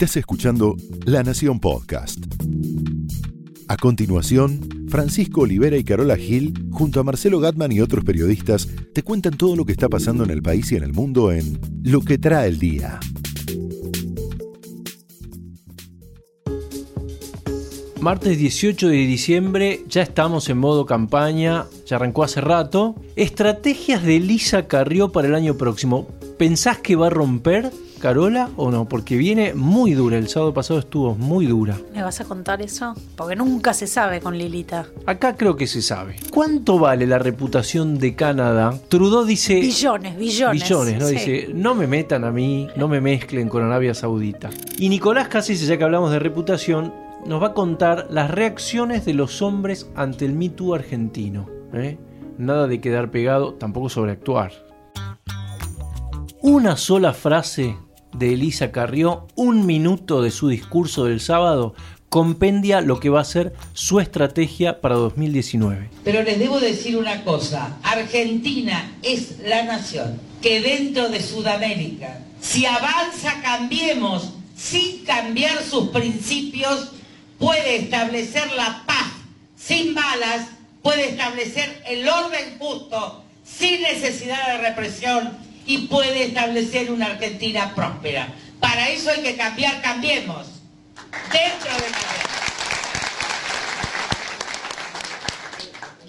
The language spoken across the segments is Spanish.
Estás escuchando La Nación Podcast. A continuación, Francisco Olivera y Carola Gil, junto a Marcelo Gatman y otros periodistas, te cuentan todo lo que está pasando en el país y en el mundo en Lo que trae el día. Martes 18 de diciembre, ya estamos en modo campaña, ya arrancó hace rato. Estrategias de Lisa Carrió para el año próximo. ¿Pensás que va a romper, Carola, o no? Porque viene muy dura. El sábado pasado estuvo muy dura. ¿Me vas a contar eso? Porque nunca se sabe con Lilita. Acá creo que se sabe. ¿Cuánto vale la reputación de Canadá? Trudeau dice... Billones, billones. Billones, ¿no? Sí. Dice, no me metan a mí, no me mezclen con Arabia Saudita. Y Nicolás Casis, ya que hablamos de reputación, nos va a contar las reacciones de los hombres ante el Me Too argentino. ¿eh? Nada de quedar pegado, tampoco sobreactuar. Una sola frase de Elisa Carrió, un minuto de su discurso del sábado, compendia lo que va a ser su estrategia para 2019. Pero les debo decir una cosa, Argentina es la nación que dentro de Sudamérica, si avanza Cambiemos sin cambiar sus principios, puede establecer la paz sin balas, puede establecer el orden justo sin necesidad de represión y puede establecer una Argentina próspera. Para eso hay que cambiar, cambiemos. Dentro de Cambiemos.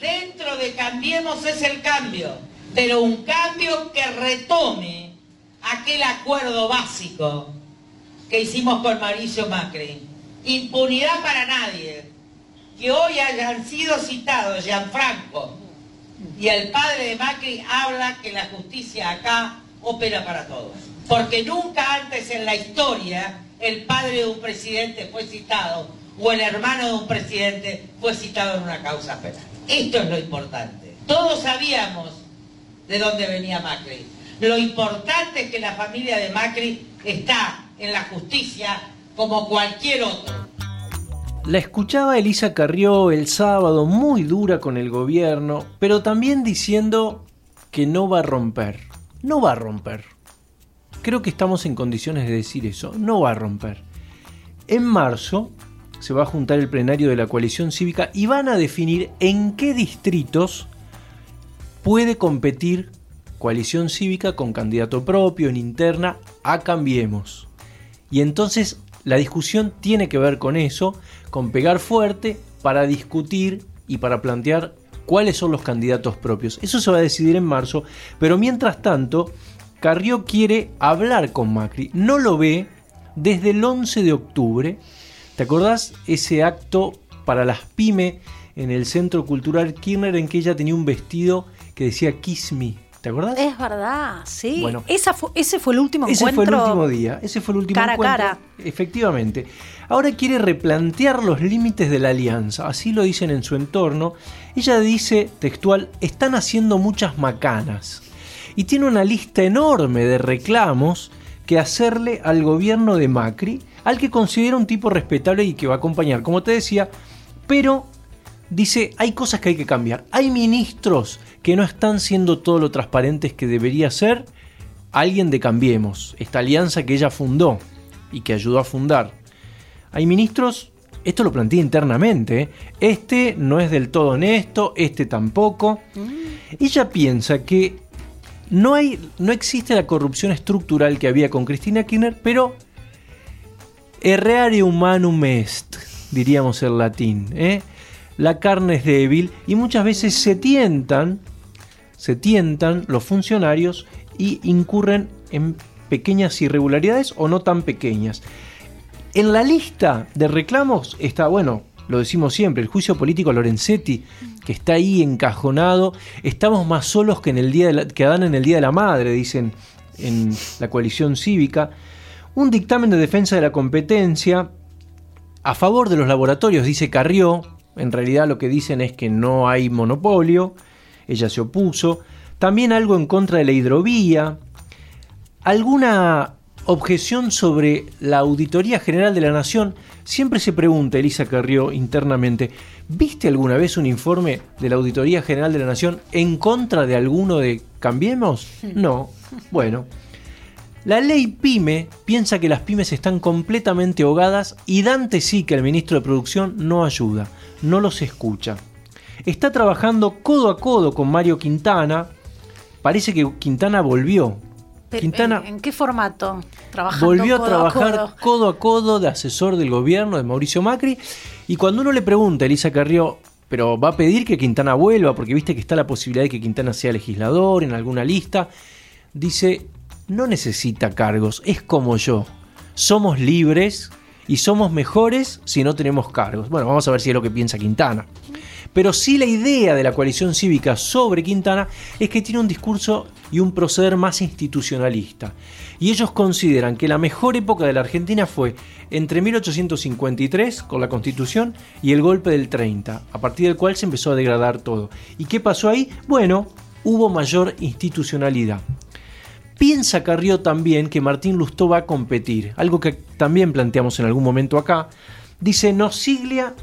Dentro de Cambiemos es el cambio, pero un cambio que retome aquel acuerdo básico que hicimos con Mauricio Macri. Impunidad para nadie. Que hoy hayan sido citados Gianfranco y el padre de Macri habla que la justicia acá opera para todos. Porque nunca antes en la historia el padre de un presidente fue citado o el hermano de un presidente fue citado en una causa penal. Esto es lo importante. Todos sabíamos de dónde venía Macri. Lo importante es que la familia de Macri está en la justicia como cualquier otro. La escuchaba Elisa Carrió el sábado muy dura con el gobierno, pero también diciendo que no va a romper. No va a romper. Creo que estamos en condiciones de decir eso. No va a romper. En marzo se va a juntar el plenario de la coalición cívica y van a definir en qué distritos puede competir coalición cívica con candidato propio en interna a Cambiemos. Y entonces la discusión tiene que ver con eso, con pegar fuerte para discutir y para plantear cuáles son los candidatos propios. Eso se va a decidir en marzo, pero mientras tanto, Carrió quiere hablar con Macri. No lo ve desde el 11 de octubre. ¿Te acordás ese acto para las pyme en el Centro Cultural Kirchner en que ella tenía un vestido que decía Kiss Me? ¿Te acordás? Es verdad, sí. Bueno. Esa fu- ese fue el último Ese encuentro. fue el último día, ese fue el último cara a encuentro. cara. Efectivamente. Ahora quiere replantear los límites de la alianza, así lo dicen en su entorno. Ella dice textual, están haciendo muchas macanas. Y tiene una lista enorme de reclamos que hacerle al gobierno de Macri, al que considera un tipo respetable y que va a acompañar, como te decía, pero dice, hay cosas que hay que cambiar. Hay ministros que no están siendo todo lo transparentes que debería ser. Alguien de Cambiemos, esta alianza que ella fundó y que ayudó a fundar. Hay ministros, esto lo plantea internamente, ¿eh? este no es del todo honesto, este tampoco. Ella piensa que no, hay, no existe la corrupción estructural que había con Cristina Kirchner, pero errare humanum est, diríamos en latín. ¿eh? La carne es débil y muchas veces se tientan, se los funcionarios y incurren en pequeñas irregularidades o no tan pequeñas. En la lista de reclamos está, bueno, lo decimos siempre, el juicio político Lorenzetti, que está ahí encajonado. Estamos más solos que, en el día que Adán en el Día de la Madre, dicen en la coalición cívica. Un dictamen de defensa de la competencia a favor de los laboratorios, dice Carrió. En realidad lo que dicen es que no hay monopolio. Ella se opuso. También algo en contra de la hidrovía. ¿Alguna objeción sobre la Auditoría General de la Nación? Siempre se pregunta, Elisa Carrió, internamente, ¿viste alguna vez un informe de la Auditoría General de la Nación en contra de alguno de Cambiemos? No. Bueno. La ley PYME piensa que las pymes están completamente ahogadas y Dante sí que el ministro de Producción no ayuda, no los escucha. Está trabajando codo a codo con Mario Quintana. Parece que Quintana volvió. Pero, Quintana ¿En, qué formato? Trabajando volvió a trabajar codo. codo a codo de asesor del gobierno de Mauricio Macri. Y cuando uno le pregunta a Elisa Carrió, pero va a pedir que Quintana vuelva, porque viste que está la posibilidad de que Quintana sea legislador en alguna lista, dice, no necesita cargos, es como yo. Somos libres y somos mejores si no tenemos cargos. Bueno, vamos a ver si es lo que piensa Quintana. Pero sí la idea de la coalición cívica sobre Quintana es que tiene un discurso y un proceder más institucionalista. Y ellos consideran que la mejor época de la Argentina fue entre 1853, con la Constitución, y el golpe del 30, a partir del cual se empezó a degradar todo. ¿Y qué pasó ahí? Bueno, hubo mayor institucionalidad. Piensa Carrió también que Martín Lustó va a competir, algo que también planteamos en algún momento acá. Dice, Nosiglia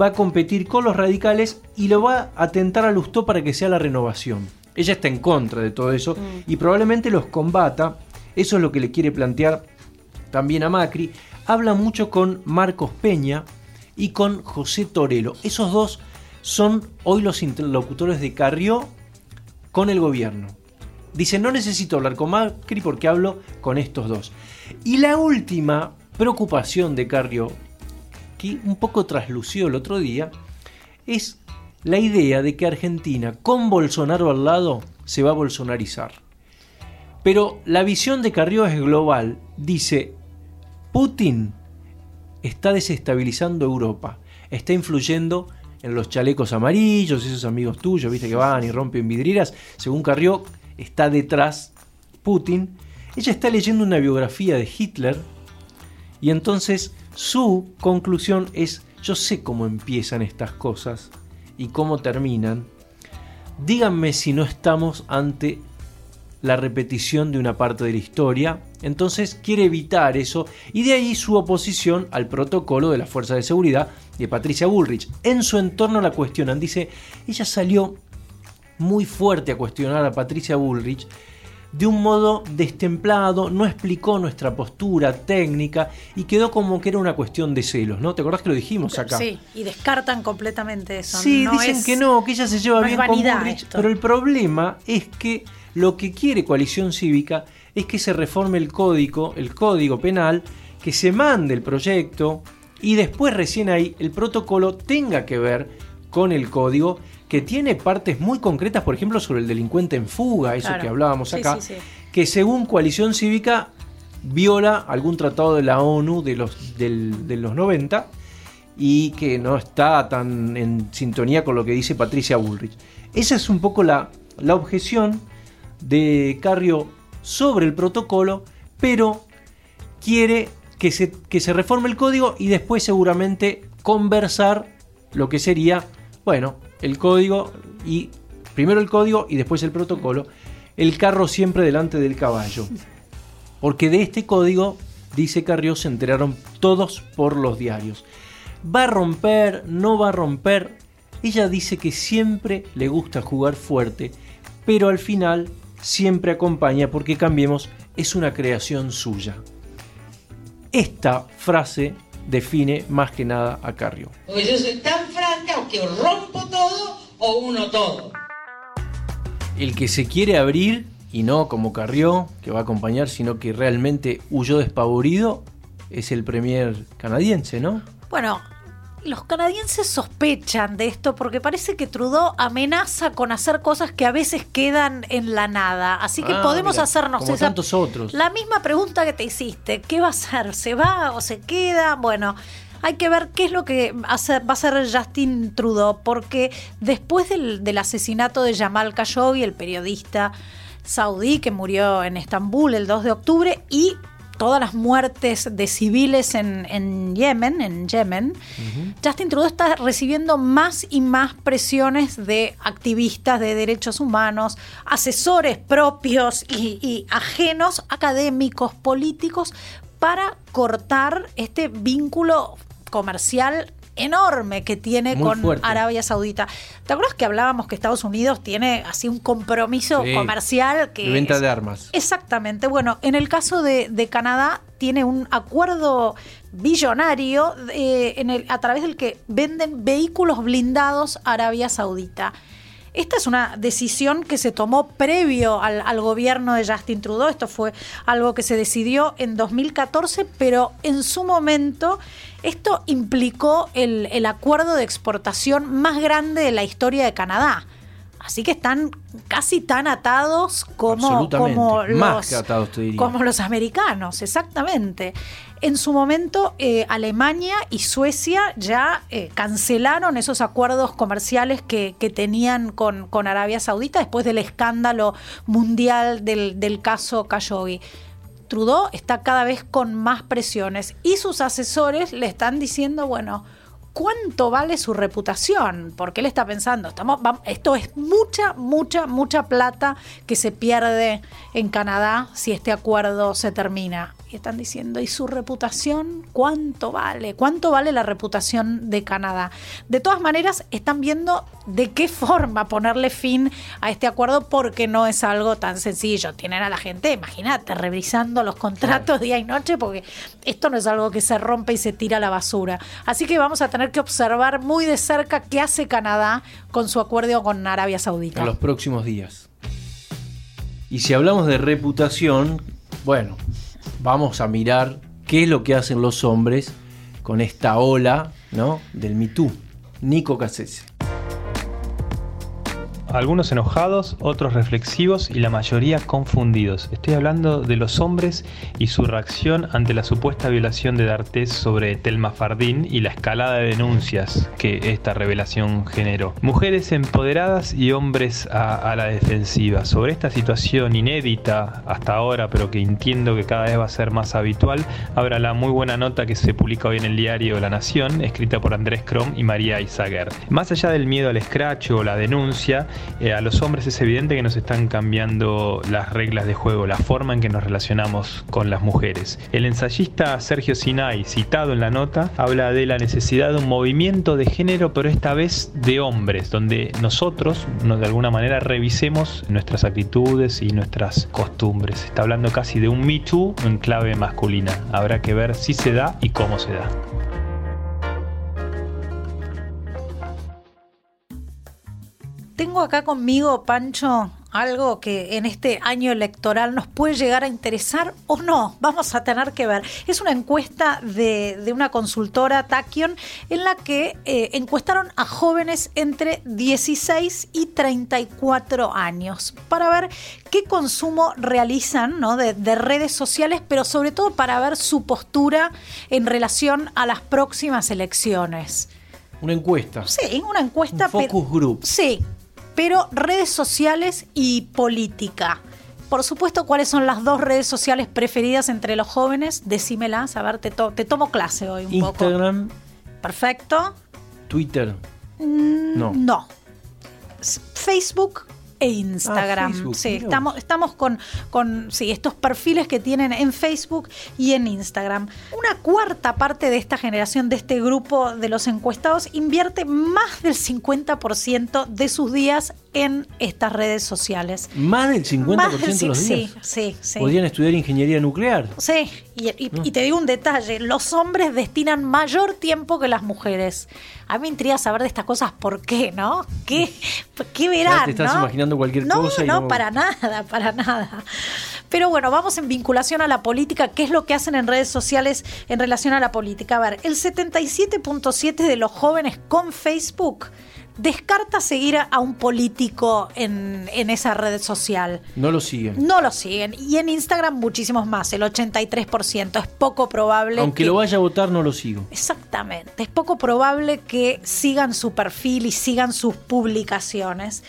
va a competir con los radicales y lo va a tentar a Lustó para que sea la renovación. Ella está en contra de todo eso y probablemente los combata. Eso es lo que le quiere plantear también a Macri. Habla mucho con Marcos Peña y con José Torelo. Esos dos son hoy los interlocutores de Carrió con el gobierno. Dice, no necesito hablar con Macri porque hablo con estos dos. Y la última preocupación de Carrió, que un poco traslució el otro día, es la idea de que Argentina, con Bolsonaro al lado, se va a bolsonarizar. Pero la visión de Carrió es global. Dice, Putin está desestabilizando Europa, está influyendo en los chalecos amarillos, esos amigos tuyos, viste que van y rompen vidrieras. Según Carrió, está detrás Putin. Ella está leyendo una biografía de Hitler y entonces su conclusión es, yo sé cómo empiezan estas cosas y cómo terminan. Díganme si no estamos ante la repetición de una parte de la historia. Entonces quiere evitar eso y de ahí su oposición al protocolo de la Fuerza de Seguridad de Patricia Bullrich. En su entorno la cuestionan. Dice, ella salió muy fuerte a cuestionar a Patricia Bullrich de un modo destemplado, no explicó nuestra postura técnica y quedó como que era una cuestión de celos, ¿no? ¿Te acordás que lo dijimos acá? Sí, y descartan completamente eso. Sí, No dicen es- que no, que ella se lleva no bien con Bullrich, esto. pero el problema es que lo que quiere Coalición Cívica es que se reforme el código, el código penal, que se mande el proyecto y después recién ahí el protocolo tenga que ver con el código que tiene partes muy concretas, por ejemplo, sobre el delincuente en fuga, eso Claro. que hablábamos acá, sí, sí. que según Coalición Cívica viola algún tratado de la ONU de los, del- de los 90 y que no está tan en sintonía con lo que dice Patricia Bullrich. Esa es un poco la, la objeción de Carrió sobre el protocolo, pero quiere que se, que se reforme el código y después seguramente conversar lo que sería, bueno, el código y primero el código y después el protocolo, el carro siempre delante del caballo. Porque de este código, dice Carrió, se enteraron todos por los diarios. ¿Va a romper? ¿No va a romper? Ella dice que siempre le gusta jugar fuerte, pero al final siempre acompaña porque Cambiemos es una creación suya. Esta frase define más que nada a Carrió. Franca que o rompo todo o uno todo. El que se quiere abrir, y no como Carrió, que va a acompañar, sino que realmente huyó despavorido, es el premier canadiense, ¿no? Bueno, los canadienses sospechan de esto porque parece que Trudeau amenaza con hacer cosas que a veces quedan en la nada. Así que Ah, podemos mira, hacernos como esa- tantos otros. la misma pregunta que te hiciste. ¿Qué va a hacer? ¿Se va o se queda? Bueno. Hay que ver qué es lo que va a hacer Justin Trudeau, porque después del, del asesinato de Jamal Khashoggi, el periodista saudí que murió en Estambul el 2 de octubre, y todas las muertes de civiles en, en Yemen, en Yemen, Justin Trudeau está recibiendo más y más presiones de activistas de derechos humanos, asesores propios y, y ajenos, académicos, políticos, para cortar este vínculo comercial enorme que tiene Muy con fuerte. Arabia Saudita. ¿Te acuerdas que hablábamos que Estados Unidos tiene así un compromiso Sí, comercial que de venta es- de armas. Exactamente. Bueno, en el caso de, de Canadá tiene un acuerdo billonario eh, en el, a través del que venden vehículos blindados a Arabia Saudita. Esta es una decisión que se tomó previo al, al gobierno de Justin Trudeau. Esto fue algo que se decidió en 2014, pero en su momento esto implicó el, el acuerdo de exportación más grande de la historia de Canadá. Así que están casi tan atados los, como los americanos, exactamente. En su momento, eh, Alemania y Suecia ya eh, cancelaron esos acuerdos comerciales que, tenían con, Arabia Saudita después del escándalo mundial del, caso Khashoggi. Trudeau está cada vez con más presiones y sus asesores le están diciendo, bueno, ¿cuánto vale su reputación? Porque él está pensando, esto es mucha, mucha, mucha plata que se pierde en Canadá si este acuerdo se termina. Y están diciendo, ¿y su reputación cuánto vale? ¿Cuánto vale la reputación de Canadá? De todas maneras, están viendo de qué forma ponerle fin a este acuerdo porque no es algo tan sencillo. Tienen a la gente, imagínate, revisando los contratos día y noche porque esto no es algo que se rompe y se tira a la basura. Así que vamos a tener que observar muy de cerca qué hace Canadá con su acuerdo con Arabia Saudita. en los próximos días. Y si hablamos de reputación, bueno, vamos a mirar qué es lo que hacen los hombres con esta ola, ¿no? Del Me Too. Nico Cassese. Algunos enojados, otros reflexivos y la mayoría confundidos. Estoy hablando de los hombres y su reacción ante la supuesta violación de D'Artés sobre Telma Fardín y la escalada de denuncias que esta revelación generó. Mujeres empoderadas y hombres a, la defensiva. Sobre esta situación inédita hasta ahora, pero que entiendo que cada vez va a ser más habitual, habrá la muy buena nota que se publica hoy en el diario La Nación, escrita por Andrés Krom y María Izaguer. Más allá del miedo al escracho o la denuncia, eh, a los hombres es evidente que nos están cambiando las reglas de juego, la forma en que nos relacionamos con las mujeres. El ensayista Sergio Sinai, citado en la nota, habla de la necesidad de un movimiento de género, pero esta vez de hombres, donde nosotros, no, de alguna manera, revisemos nuestras actitudes y nuestras costumbres. Está hablando casi de un Me Too en clave masculina. Habrá que ver si se da y cómo se da. Tengo acá conmigo, Pancho, algo que en este año electoral nos puede llegar a interesar o no. Vamos a tener que ver. Es una encuesta de, de una consultora, Takion, en la que eh, encuestaron a jóvenes entre 16 y 34 años para ver qué consumo realizan ¿no? de, de redes sociales, pero sobre todo para ver su postura en relación a las próximas elecciones. Una encuesta. Sí, una encuesta. Un focus group. Sí, pero redes sociales y política. Por supuesto, ¿cuáles son las dos redes sociales preferidas entre los jóvenes? Decímelas, a ver, te, to- te tomo clase hoy un poco. Instagram, Perfecto. Twitter. Mm, No. No. Facebook e Instagram. Ah, Facebook, sí, estamos, estamos con, con sí, estos perfiles que tienen en Facebook y en Instagram. Una cuarta parte de esta generación, de este grupo de los encuestados, invierte más del 50% de sus días en estas redes sociales. Más del 50% Más del de los días. Sí, sí, sí. Podrían estudiar ingeniería nuclear. Sí, y, y- y te digo un detalle, los hombres destinan mayor tiempo que las mujeres. A mí me intriga saber de estas cosas por qué, ¿no? ¿Qué, qué verán? Te estás no? imaginando cualquier no, cosa No, no- para nada, para nada. Pero bueno, vamos en vinculación a la política. ¿Qué es lo que hacen en redes sociales en relación a la política? A ver, el 77.7 de los jóvenes con Facebook descarta seguir a, un político en, en esa red social. No lo siguen. No lo siguen. Y en Instagram muchísimos más, el 83%. Es poco probable. Aunque que- lo vaya a votar, no lo sigo. Exactamente. Es poco probable que sigan su perfil y sigan sus publicaciones.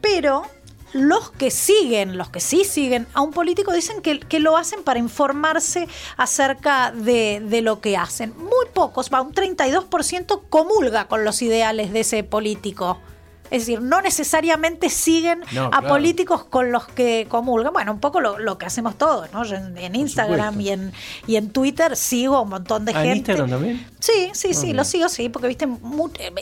Pero los que siguen, los que sí siguen a un político, dicen que, que lo hacen para informarse acerca de, de lo que hacen. Muy pocos, va, un 32% comulga con los ideales de ese político. Es decir, no necesariamente siguen No, a claro. políticos con los que comulgan. Bueno, un poco lo, lo que hacemos todos, ¿no? Yo en, en Instagram y en, y en Twitter sigo un montón de Ah, ¿en gente. Instagram también? Sí, sí, sí, bien. lo sigo, sí, porque viste,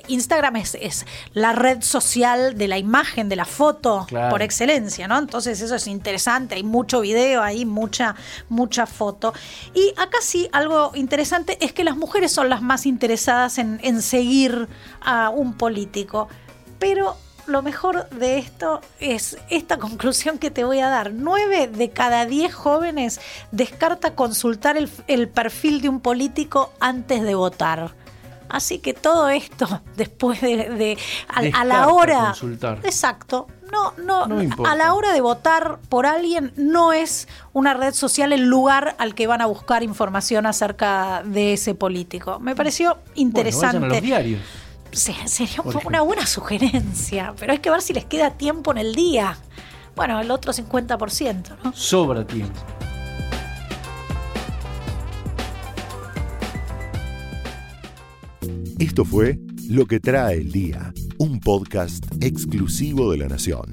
Instagram es, es la red social de la imagen, de la foto Claro. por excelencia, ¿no? Entonces eso es interesante, hay mucho video ahí, mucha, mucha foto. Y acá sí, algo interesante es que las mujeres son las más interesadas en, en seguir a un político. Pero lo mejor de esto es esta conclusión que te voy a dar. Nueve de cada diez jóvenes descarta consultar el, el perfil de un político antes de votar. Así que todo esto, después de, de- a, a la hora. consultar. Exacto. No, no, a la hora de votar por alguien no es una red social el lugar al que van a buscar información acerca de ese político. Me pareció interesante. Bueno, vayan a los diarios. Se- sería un Por poco una buena sugerencia, pero hay que ver si les queda tiempo en el día. Bueno, el otro 50%, ¿no? Sobra tiempo. Esto fue Lo que trae el día, un podcast exclusivo de La Nación.